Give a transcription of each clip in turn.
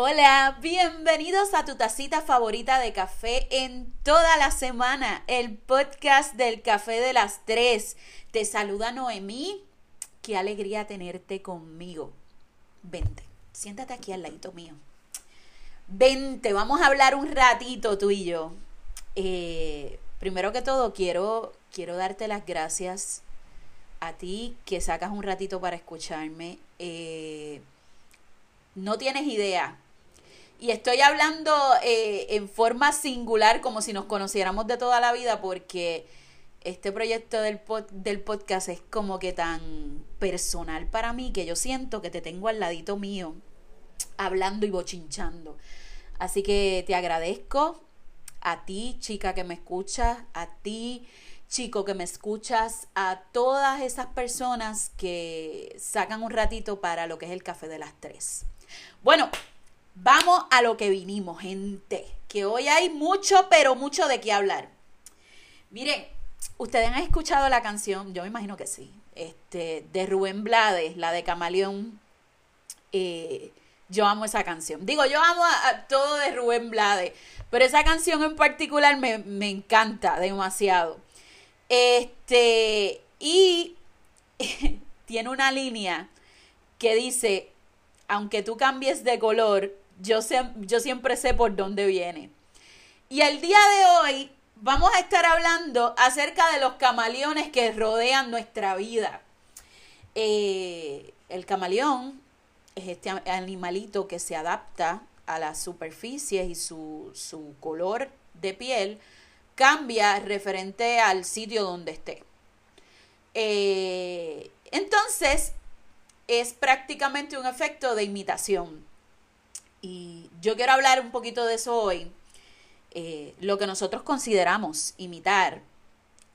Hola, bienvenidos a tu tacita favorita de café en toda la semana, el podcast del café de las tres. Te saluda Noemí, qué alegría tenerte conmigo. Vente, siéntate aquí al ladito mío. Vente, vamos a hablar un ratito tú y yo. Eh, primero que todo, quiero, quiero darte las gracias a ti que sacas un ratito para escucharme. Eh, no tienes idea y estoy hablando eh, en forma singular, como si nos conociéramos de toda la vida, porque este proyecto del, del podcast es como que tan personal para mí que yo siento que te tengo al ladito mío, hablando y bochinchando. Así que te agradezco a ti, chica que me escuchas, a ti, chico que me escuchas, a todas esas personas que sacan un ratito para lo que es el café de las tres. Bueno, Vamos a lo que vinimos, gente. Que hoy hay mucho, pero mucho de qué hablar. Miren, ustedes han escuchado la canción, yo me imagino que sí, este, de Rubén Blades, la de Camaleón. Eh, yo amo esa canción. Digo, yo amo a, todo de Rubén Blades, pero esa canción en particular me, me encanta demasiado. Este, y tiene una línea que dice, aunque tú cambies de color, yo, yo siempre sé por dónde viene. Y el día de hoy vamos a estar hablando acerca de los camaleones que rodean nuestra vida. Eh, el camaleón es este animalito que se adapta a las superficies y su, su color de piel cambia referente al sitio donde esté. Eh, entonces, es prácticamente un efecto de imitación. Y yo quiero hablar un poquito de eso hoy. Eh, lo que nosotros consideramos imitar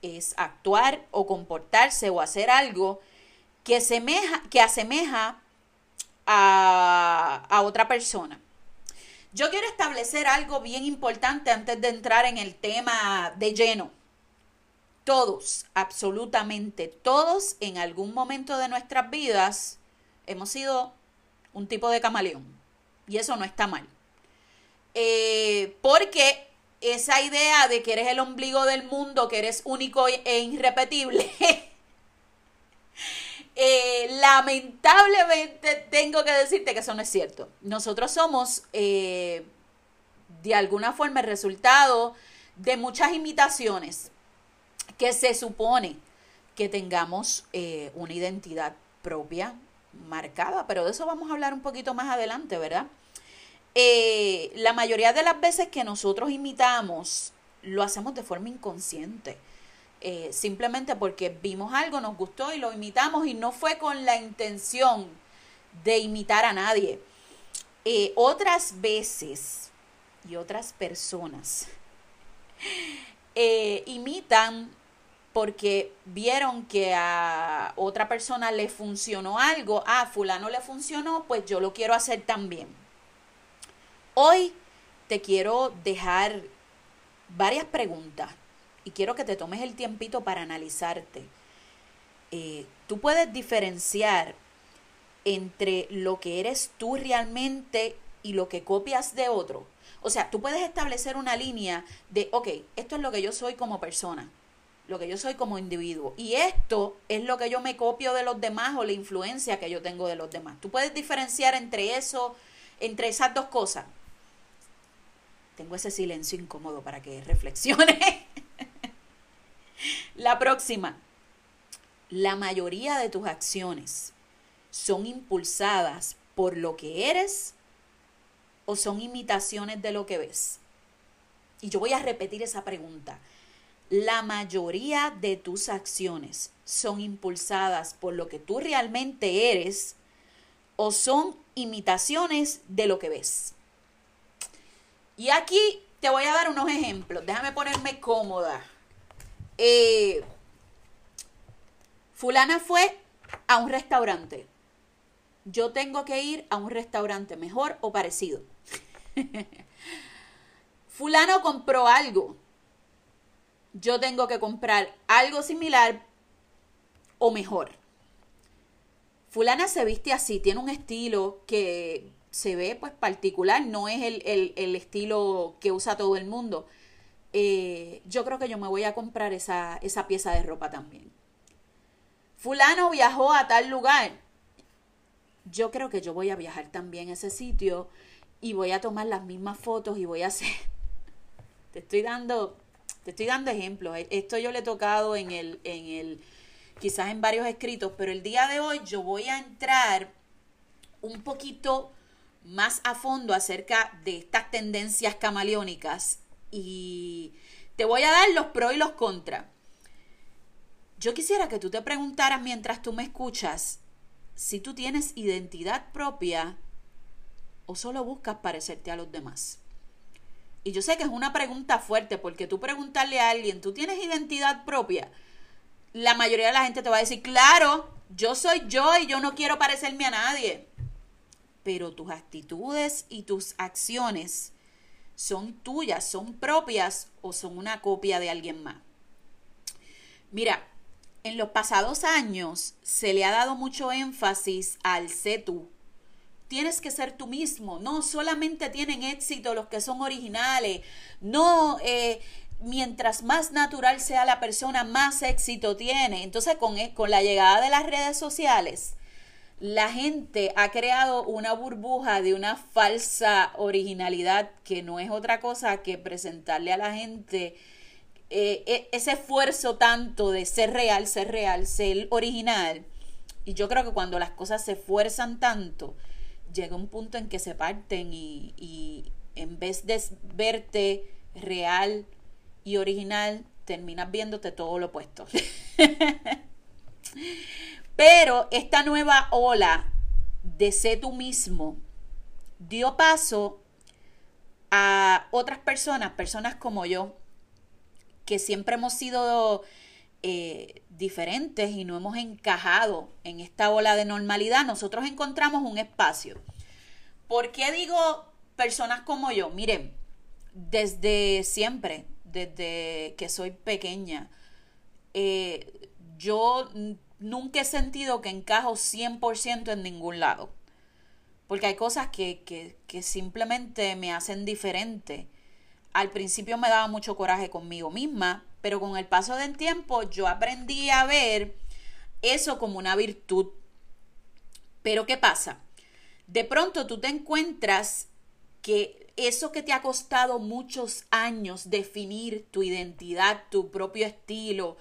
es actuar o comportarse o hacer algo que, que asemeja a, a otra persona. Yo quiero establecer algo bien importante antes de entrar en el tema de lleno. Todos, absolutamente todos, en algún momento de nuestras vidas hemos sido un tipo de camaleón. Y eso no está mal. Eh, porque esa idea de que eres el ombligo del mundo, que eres único e irrepetible, eh, lamentablemente tengo que decirte que eso no es cierto. Nosotros somos, eh, de alguna forma, el resultado de muchas imitaciones que se supone que tengamos una identidad propia, marcada, pero de eso vamos a hablar un poquito más adelante, ¿verdad? Eh, la mayoría de las veces que nosotros imitamos, lo hacemos de forma inconsciente. Eh, simplemente porque vimos algo, nos gustó y lo imitamos y no fue con la intención de imitar a nadie. Eh, otras veces y otras personas imitan porque vieron que a otra persona le funcionó algo, a ah, fulano le funcionó, pues yo lo quiero hacer también. Hoy te quiero dejar varias preguntas y quiero que te tomes el tiempito para analizarte. Eh, tú puedes diferenciar entre lo que eres tú realmente y lo que copias de otro. O sea, tú puedes establecer una línea de, ok, esto es lo que yo soy como persona lo que yo soy como individuo. Y esto es lo que yo me copio de los demás o la influencia que yo tengo de los demás. Tú puedes diferenciar entre eso, entre esas dos cosas. Tengo ese silencio incómodo para que reflexione. la próxima. La mayoría de tus acciones son impulsadas por lo que eres o son imitaciones de lo que ves. Y yo voy a repetir esa pregunta la mayoría de tus acciones son impulsadas por lo que tú realmente eres o son imitaciones de lo que ves. Y aquí te voy a dar unos ejemplos. Déjame ponerme cómoda. Eh, fulana fue a un restaurante. Yo tengo que ir a un restaurante mejor o parecido. Fulano compró algo yo tengo que comprar algo similar o mejor. Fulana se viste así, tiene un estilo que se ve pues particular, no es el, estilo que usa todo el mundo. Eh, yo creo que yo me voy a comprar esa, esa pieza de ropa también. Fulano viajó a tal lugar. Yo creo que yo voy a viajar también a ese sitio y voy a tomar las mismas fotos y voy a hacer. Te estoy dando, te estoy dando ejemplos. Esto yo le he tocado en el, en el, quizás en varios escritos, pero el día de hoy yo voy a entrar un poquito más a fondo acerca de estas tendencias camaleónicas y te voy a dar los pros y los contras. Yo quisiera que tú te preguntaras mientras tú me escuchas si tú tienes identidad propia o solo buscas parecerte a los demás. Y yo sé que es una pregunta fuerte porque tú preguntarle a alguien, ¿tú tienes identidad propia? La mayoría de la gente te va a decir, claro, yo soy yo y yo no quiero parecerme a nadie pero tus actitudes y tus acciones son tuyas, son propias o son una copia de alguien más. Mira, en los pasados años se le ha dado mucho énfasis al sé tú. Tienes que ser tú mismo. No solamente tienen éxito los que son originales. No, eh, mientras más natural sea la persona, más éxito tiene. Entonces, con, con la llegada de las redes sociales, la gente ha creado una burbuja de una falsa originalidad que no es otra cosa que presentarle a la gente eh, e, ese esfuerzo tanto de ser real, ser real, ser original. Y yo creo que cuando las cosas se esfuerzan tanto, llega un punto en que se parten y, en vez de verte real y original, terminas viéndote todo lo opuesto. Pero esta nueva ola de ser tú mismo dio paso a otras personas, personas como yo, que siempre hemos sido eh, diferentes y no hemos encajado en esta ola de normalidad, nosotros encontramos un espacio. ¿Por qué digo personas como yo? Miren, desde siempre, desde que soy pequeña, eh, yo nunca he sentido que encajo 100% en ningún lado. Porque hay cosas que, que, que simplemente me hacen diferente. Al principio me daba mucho coraje conmigo misma, pero con el paso del tiempo yo aprendí a ver eso como una virtud. Pero ¿qué pasa? De pronto tú te encuentras que eso que te ha costado muchos años definir tu identidad, tu propio estilo,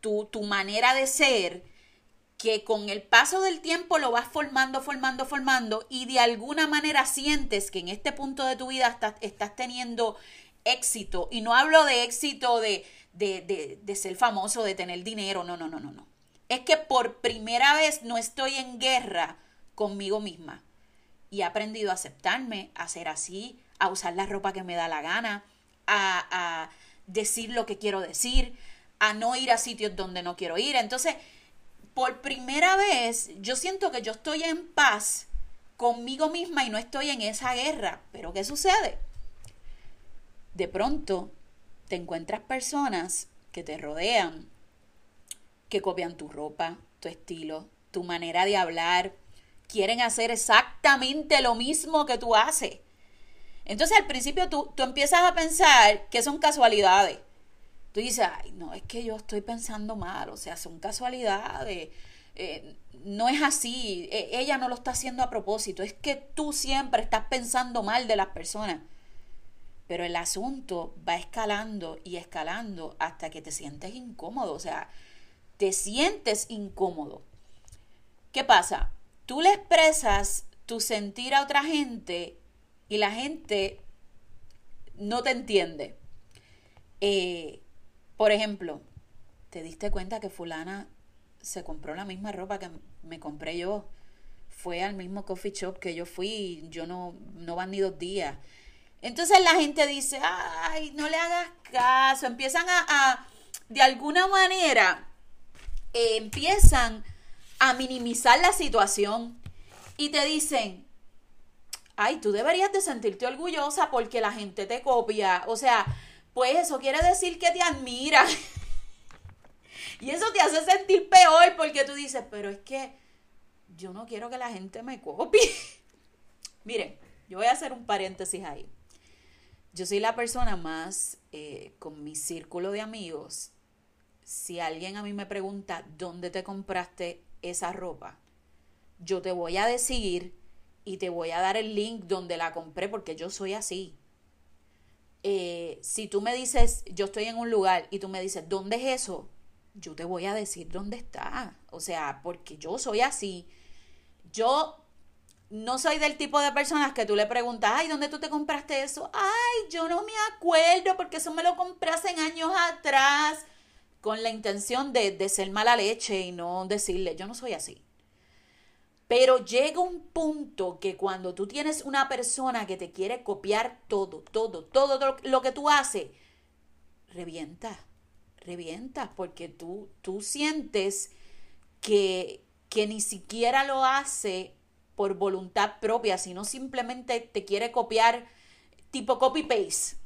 tu, tu manera de ser, que con el paso del tiempo lo vas formando, formando, formando y de alguna manera sientes que en este punto de tu vida estás, estás teniendo éxito. Y no hablo de éxito de, de, de, de, ser famoso, de tener dinero, no, no, no, no, no. Es que por primera vez no estoy en guerra conmigo misma. Y he aprendido a aceptarme, a ser así, a usar la ropa que me da la gana, a, a decir lo que quiero decir, a no ir a sitios donde no quiero ir. Entonces, por primera vez yo siento que yo estoy en paz conmigo misma y no estoy en esa guerra. Pero ¿qué sucede? De pronto te encuentras personas que te rodean, que copian tu ropa, tu estilo, tu manera de hablar, quieren hacer exactamente lo mismo que tú haces. Entonces al principio tú, tú empiezas a pensar que son casualidades tú dices, ay, no, es que yo estoy pensando mal, o sea, son casualidades, eh, no es así, e, ella no lo está haciendo a propósito, es que tú siempre estás pensando mal de las personas. Pero el asunto va escalando y escalando hasta que te sientes incómodo, o sea, te sientes incómodo. ¿Qué pasa? Tú le expresas tu sentir a otra gente y la gente no te entiende. Eh, por ejemplo, ¿te diste cuenta que fulana se compró la misma ropa que me compré yo? Fue al mismo coffee shop que yo fui yo no, no van ni dos días. Entonces la gente dice, ay, no le hagas caso. Empiezan a, de alguna manera, eh, empiezan a minimizar la situación y te dicen, ay, tú deberías de sentirte orgullosa porque la gente te copia. O sea, pues eso quiere decir que te admira. y eso te hace sentir peor porque tú dices, pero es que yo no quiero que la gente me copie. Miren, yo voy a hacer un paréntesis ahí. Yo soy la persona más, eh, con mi círculo de amigos, si alguien a mí me pregunta dónde te compraste esa ropa, yo te voy a decir y te voy a dar el link donde la compré porque yo soy así. Eh, si tú me dices, yo estoy en un lugar y tú me dices, ¿dónde es eso? Yo te voy a decir dónde está. O sea, porque yo soy así. Yo no soy del tipo de personas que tú le preguntas, ay, ¿dónde tú te compraste eso? Ay, yo no me acuerdo porque eso me lo compré hace años atrás, con la intención de, de ser mala leche y no decirle, yo no soy así. Pero llega un punto que cuando tú tienes una persona que te quiere copiar todo, todo, todo lo que tú haces, revienta, revienta, porque tú, tú sientes que, que ni siquiera lo hace por voluntad propia, sino simplemente te quiere copiar tipo copy-paste.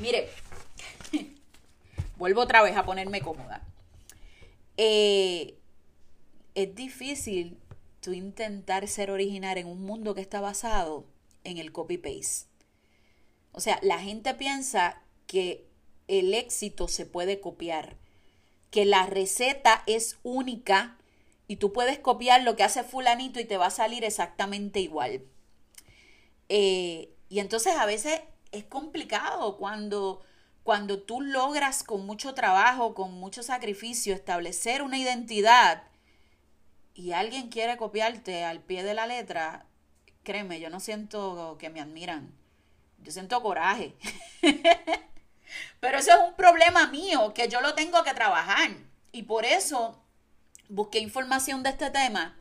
Mire, vuelvo otra vez a ponerme cómoda. Eh, es difícil tú intentar ser original en un mundo que está basado en el copy-paste. O sea, la gente piensa que el éxito se puede copiar, que la receta es única y tú puedes copiar lo que hace fulanito y te va a salir exactamente igual. Eh, y entonces a veces es complicado cuando, cuando tú logras con mucho trabajo, con mucho sacrificio, establecer una identidad y alguien quiere copiarte al pie de la letra, créeme, yo no siento que me admiran. Yo siento coraje. Pero eso es un problema mío que yo lo tengo que trabajar. Y por eso busqué información de este tema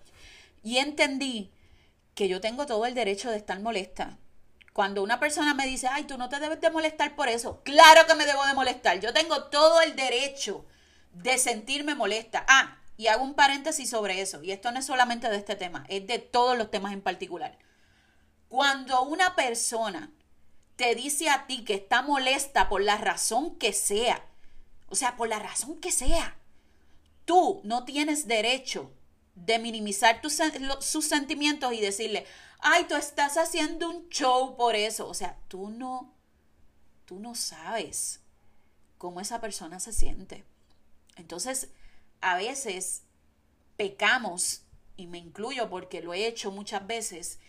y entendí que yo tengo todo el derecho de estar molesta. Cuando una persona me dice, ay, tú no te debes de molestar por eso, claro que me debo de molestar. Yo tengo todo el derecho de sentirme molesta. Ah, y hago un paréntesis sobre eso, y esto no es solamente de este tema, es de todos los temas en particular. Cuando una persona te dice a ti que está molesta por la razón que sea, o sea, por la razón que sea, tú no tienes derecho de minimizar sus sentimientos y decirle, ay, tú estás haciendo un show por eso. O sea, tú no, tú no sabes cómo esa persona se siente. Entonces, a veces pecamos, y me incluyo porque lo he hecho muchas veces,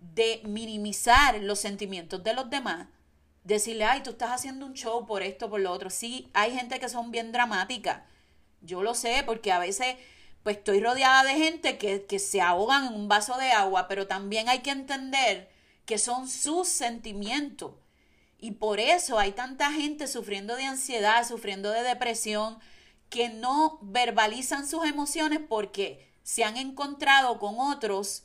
de minimizar los sentimientos de los demás, decirle, ay, tú estás haciendo un show por esto, por lo otro. Sí, hay gente que son bien dramáticas. Yo lo sé porque a veces pues estoy rodeada de gente que, que se ahogan en un vaso de agua, pero también hay que entender que son sus sentimientos. Y por eso hay tanta gente sufriendo de ansiedad, sufriendo de depresión, que no verbalizan sus emociones porque se han encontrado con otros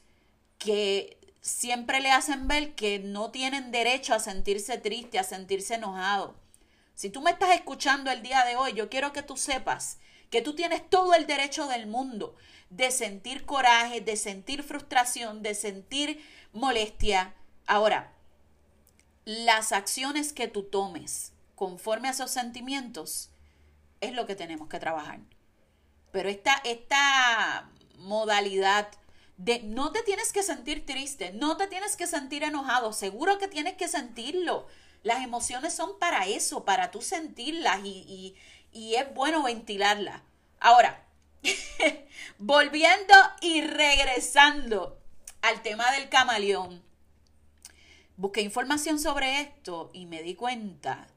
que siempre le hacen ver que no tienen derecho a sentirse triste, a sentirse enojado. Si tú me estás escuchando el día de hoy, yo quiero que tú sepas que tú tienes todo el derecho del mundo de sentir coraje, de sentir frustración, de sentir molestia. Ahora, las acciones que tú tomes conforme a esos sentimientos es lo que tenemos que trabajar. Pero esta, esta modalidad de no te tienes que sentir triste, no te tienes que sentir enojado, seguro que tienes que sentirlo. Las emociones son para eso, para tú sentirlas y, y es bueno ventilarlas. Ahora, volviendo y regresando al tema del camaleón, busqué información sobre esto y me di cuenta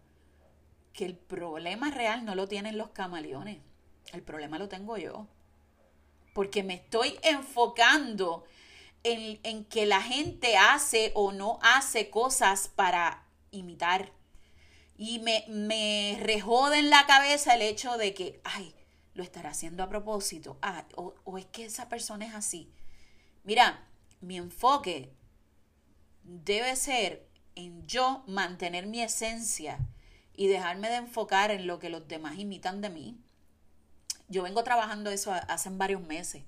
que el problema real no lo tienen los camaleones, el problema lo tengo yo. Porque me estoy enfocando en, en que la gente hace o no hace cosas para imitar. Y me, me rejode en la cabeza el hecho de que, ay, lo estará haciendo a propósito. Ah, o, o es que esa persona es así. Mira, mi enfoque debe ser en yo mantener mi esencia y dejarme de enfocar en lo que los demás imitan de mí. Yo vengo trabajando eso hace varios meses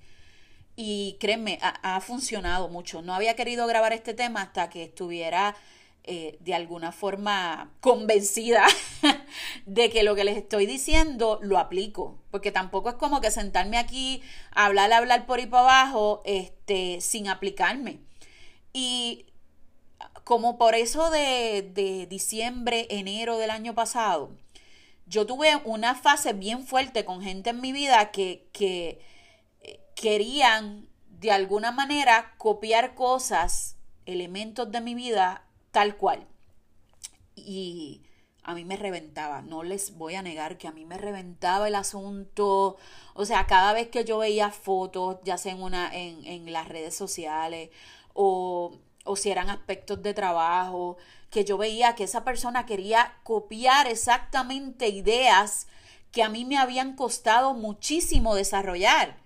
y créeme, ha, funcionado mucho. No había querido grabar este tema hasta que estuviera eh, de alguna forma convencida de que lo que les estoy diciendo lo aplico. Porque tampoco es como que sentarme aquí, hablar, hablar por ahí para abajo, este, sin aplicarme. Y como por eso de, de diciembre, enero del año pasado, yo tuve una fase bien fuerte con gente en mi vida que, que eh, querían de alguna manera copiar cosas, elementos de mi vida tal cual. Y a mí me reventaba, no les voy a negar que a mí me reventaba el asunto. O sea, cada vez que yo veía fotos, ya sea en, una, en, en las redes sociales o, o si eran aspectos de trabajo, que yo veía que esa persona quería copiar exactamente ideas que a mí me habían costado muchísimo desarrollar,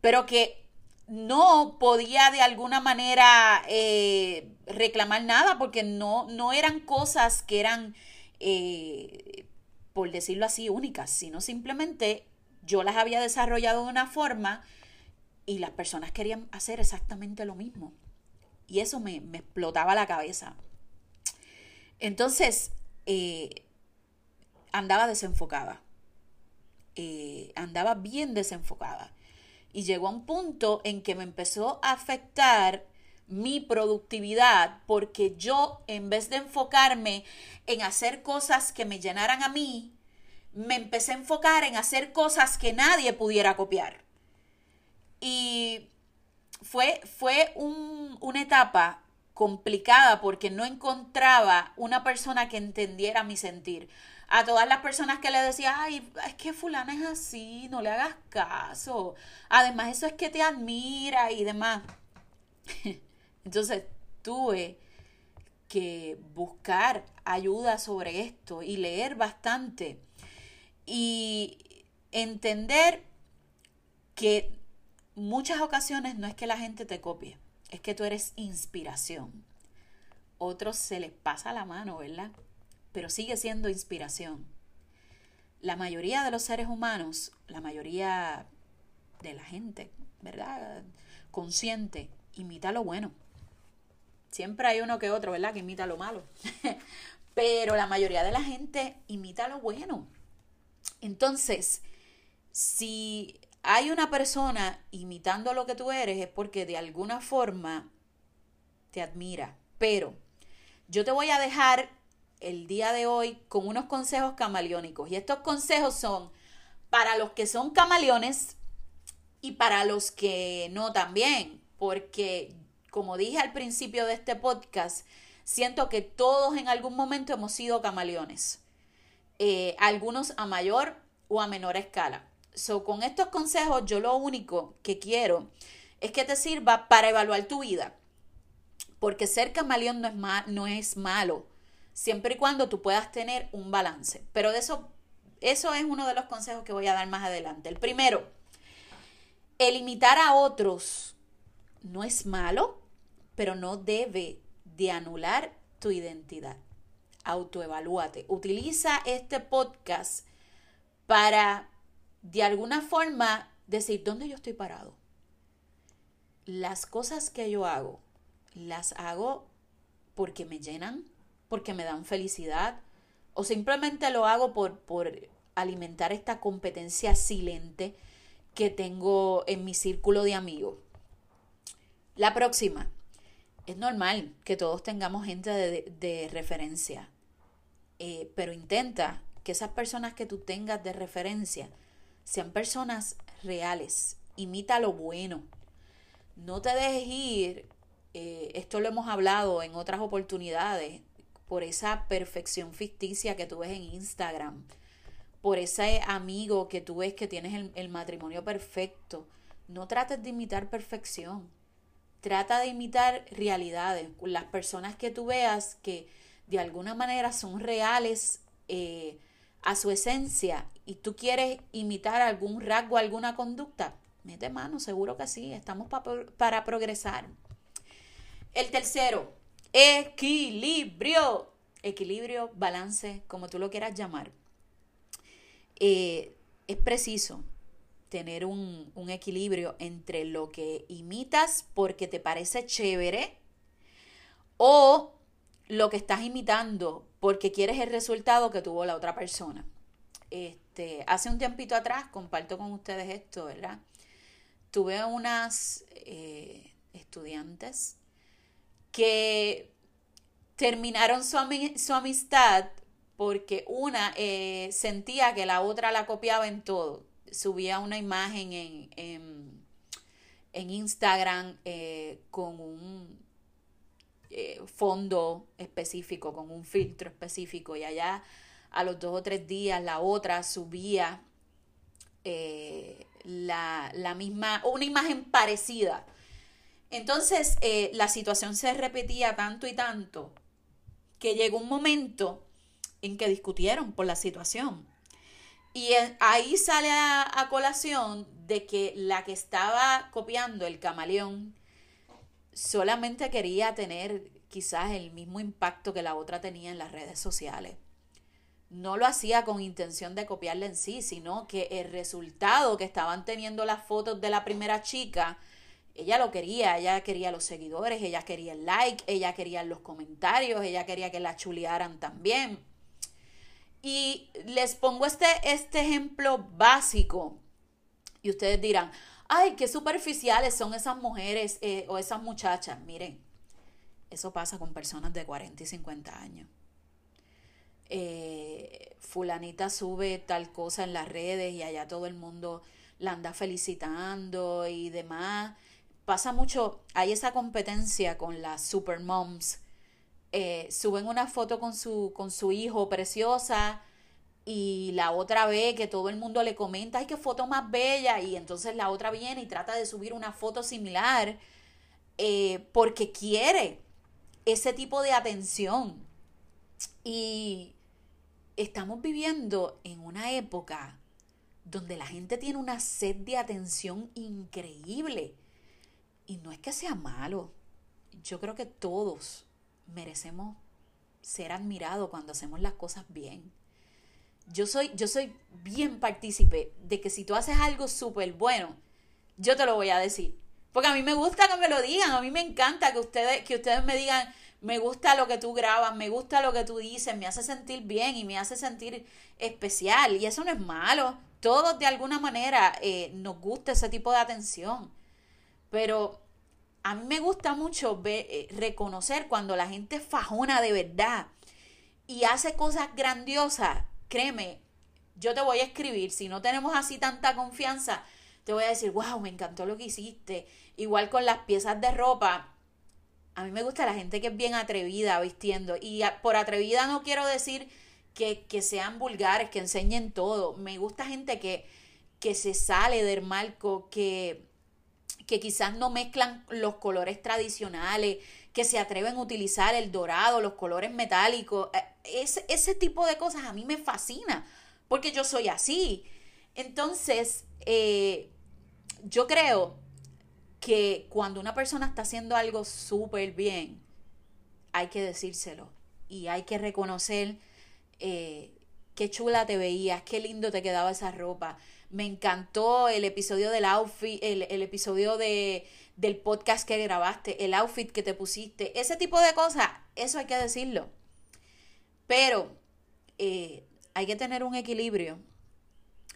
pero que no podía de alguna manera eh, reclamar nada porque no, no eran cosas que eran, eh, por decirlo así, únicas, sino simplemente yo las había desarrollado de una forma y las personas querían hacer exactamente lo mismo. Y eso me, explotaba la cabeza. Entonces, eh, andaba desenfocada. andaba bien desenfocada. Y llegó a un punto en que me empezó a afectar mi productividad porque yo en vez de enfocarme en hacer cosas que me llenaran a mí, me empecé a enfocar en hacer cosas que nadie pudiera copiar. Y fue, fue una etapa complicada porque no encontraba una persona que entendiera mi sentir a todas las personas que le decía, ay, es que fulana es así, no le hagas caso. Además, eso es que te admira y demás. Entonces, tuve que buscar ayuda sobre esto y leer bastante y entender que muchas ocasiones no es que la gente te copie, es que tú eres inspiración. Otros se les pasa la mano, ¿verdad? Pero sigue siendo inspiración. La mayoría de los seres humanos, la mayoría de la gente, ¿verdad? Consciente, imita lo bueno. Siempre hay uno que otro, ¿verdad? Que imita lo malo. pero la mayoría de la gente imita lo bueno. Entonces, si hay una persona imitando lo que tú eres, es porque de alguna forma te admira. Pero yo te voy a dejar el día de hoy con unos consejos camaleónicos. Y estos consejos son para los que son camaleones y para los que no también, porque como dije al principio de este podcast, siento que todos en algún momento hemos sido camaleones, eh, algunos a mayor o a menor escala. So, con estos consejos yo lo único que quiero es que te sirva para evaluar tu vida, porque ser camaleón no es, no es malo siempre y cuando tú puedas tener un balance. Pero de eso, eso es uno de los consejos que voy a dar más adelante. El primero, el imitar a otros no es malo, pero no debe de anular tu identidad. Autoevalúate. Utiliza este podcast para de alguna forma decir dónde yo estoy parado. Las cosas que yo hago, las hago porque me llenan, porque me dan felicidad o simplemente lo hago por, por alimentar esta competencia silente que tengo en mi círculo de amigos. La próxima. Es normal que todos tengamos gente de, referencia, eh, pero intenta que esas personas que tú tengas de referencia sean personas reales. Imita lo bueno. No te dejes ir. Eh, esto lo hemos hablado en otras oportunidades por esa perfección ficticia que tú ves en Instagram, por ese amigo que tú ves que tienes el, matrimonio perfecto. No trates de imitar perfección. Trata de imitar realidades. Las personas que tú veas que de alguna manera son reales eh, a su esencia y tú quieres imitar algún rasgo, alguna conducta, mete mano, seguro que sí, estamos para progresar. El tercero, Equilibrio. Equilibrio, balance, como tú lo quieras llamar. Eh, es preciso tener un, un equilibrio entre lo que imitas porque te parece chévere o lo que estás imitando porque quieres el resultado que tuvo la otra persona. Este, hace un tiempito atrás, comparto con ustedes esto, ¿verdad? Tuve unas eh, estudiantes que terminaron su, amistad porque una eh, sentía que la otra la copiaba en todo. Subía una imagen en, en, Instagram eh, con un eh, fondo específico, con un filtro específico, y allá a los dos o tres días la otra subía la, la, misma, una imagen parecida. Entonces la situación se repetía tanto y tanto que llegó un momento en que discutieron por la situación. Y ahí sale a, colación de que la que estaba copiando el camaleón solamente quería tener quizás el mismo impacto que la otra tenía en las redes sociales. No lo hacía con intención de copiarla en sí, sino que el resultado que estaban teniendo las fotos de la primera chica ella lo quería, ella quería los seguidores, ella quería el like, ella quería los comentarios, ella quería que la chulearan también. Y les pongo este, este ejemplo básico y ustedes dirán, ay, qué superficiales son esas mujeres eh, o esas muchachas. Miren, eso pasa con personas de 40 y 50 años. Eh, fulanita sube tal cosa en las redes y allá todo el mundo la anda felicitando y demás pasa mucho, hay esa competencia con las super moms. Eh, suben una foto con su, con su hijo preciosa y la otra ve que todo el mundo le comenta, ay, qué foto más bella, y entonces la otra viene y trata de subir una foto similar eh, porque quiere ese tipo de atención. Y estamos viviendo en una época donde la gente tiene una sed de atención increíble y no es que sea malo. Yo creo que todos merecemos ser admirados cuando hacemos las cosas bien. Yo soy, yo soy bien partícipe de que si tú haces algo súper bueno, yo te lo voy a decir. Porque a mí me gusta que me lo digan, a mí me encanta que ustedes, que ustedes me digan, me gusta lo que tú grabas, me gusta lo que tú dices, me hace sentir bien y me hace sentir especial. Y eso no es malo. Todos de alguna manera eh, nos gusta ese tipo de atención. Pero a mí me gusta mucho eh, reconocer cuando la gente fajona de verdad y hace cosas grandiosas. Créeme, yo te voy a escribir. Si no tenemos así tanta confianza, te voy a decir, wow, me encantó lo que hiciste. Igual con las piezas de ropa. A mí me gusta la gente que es bien atrevida vistiendo. Y por atrevida no quiero decir que, que sean vulgares, que enseñen todo. Me gusta gente que, que se sale del marco, que que quizás no mezclan los colores tradicionales, que se atreven a utilizar el dorado, los colores metálicos. Eh, ese, ese tipo de cosas a mí me fascina, porque yo soy así. Entonces, eh, yo creo que cuando una persona está haciendo algo súper bien, hay que decírselo y hay que reconocer eh, qué chula te veías, qué lindo te quedaba esa ropa, me encantó el episodio del outfit, el, episodio de, del podcast que grabaste, el outfit que te pusiste, ese tipo de cosas, eso hay que decirlo. Pero eh, hay que tener un equilibrio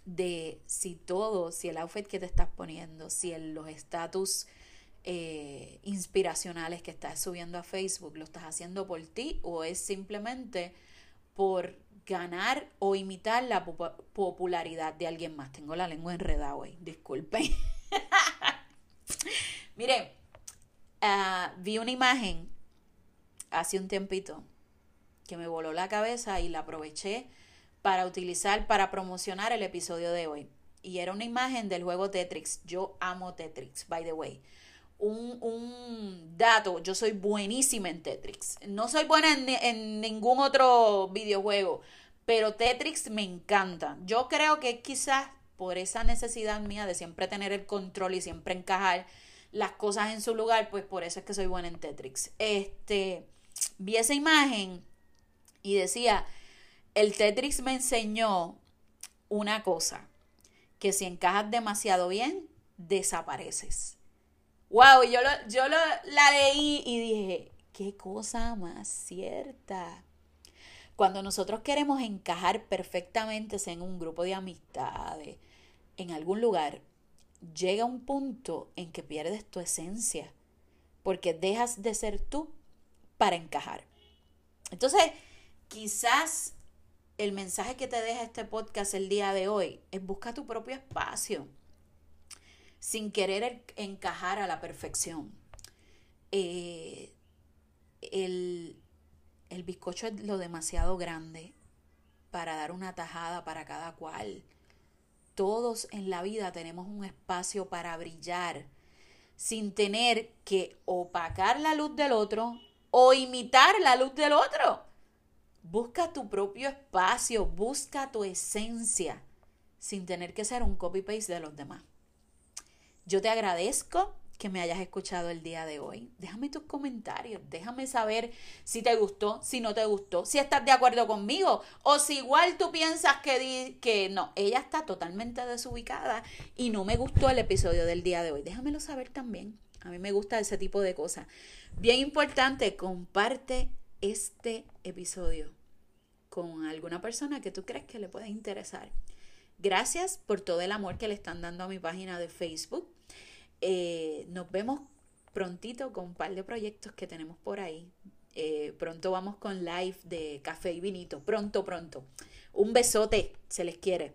de si todo, si el outfit que te estás poniendo, si los estatus eh, inspiracionales que estás subiendo a Facebook lo estás haciendo por ti o es simplemente por ganar o imitar la popularidad de alguien más. Tengo la lengua enredada hoy, disculpen. Mire, ah, vi una imagen hace un tiempito que me voló la cabeza y la aproveché para utilizar, para promocionar el episodio de hoy. Y era una imagen del juego Tetris. Yo amo Tetris, by the way un, dato, yo soy buenísima en Tetris. No soy buena en, ningún otro videojuego, pero Tetris me encanta. Yo creo que quizás por esa necesidad mía de siempre tener el control y siempre encajar las cosas en su lugar, pues por eso es que soy buena en Tetris. Este, vi esa imagen y decía, el Tetris me enseñó una cosa, que si encajas demasiado bien, desapareces. Wow, yo, lo, yo lo, la leí y dije, qué cosa más cierta. Cuando nosotros queremos encajar perfectamente en un grupo de amistades, en algún lugar, llega un punto en que pierdes tu esencia, porque dejas de ser tú para encajar. Entonces, quizás el mensaje que te deja este podcast el día de hoy es busca tu propio espacio sin querer encajar a la perfección. Eh, el, el bizcocho es lo demasiado grande para dar una tajada para cada cual. Todos en la vida tenemos un espacio para brillar sin tener que opacar la luz del otro o imitar la luz del otro. Busca tu propio espacio, busca tu esencia, sin tener que ser un copy-paste de los demás. Yo te agradezco que me hayas escuchado el día de hoy. Déjame tus comentarios, déjame saber si te gustó, si no te gustó, si estás de acuerdo conmigo o si igual tú piensas que, no, ella está totalmente desubicada y no me gustó el episodio del día de hoy. Déjamelo saber también. A mí me gusta ese tipo de cosas. Bien importante, comparte este episodio con alguna persona que tú crees que le pueda interesar. Gracias por todo el amor que le están dando a mi página de Facebook. Eh, nos vemos prontito con un par de proyectos que tenemos por ahí. Eh, pronto vamos con live de café y vinito. Pronto, pronto. Un besote, se les quiere.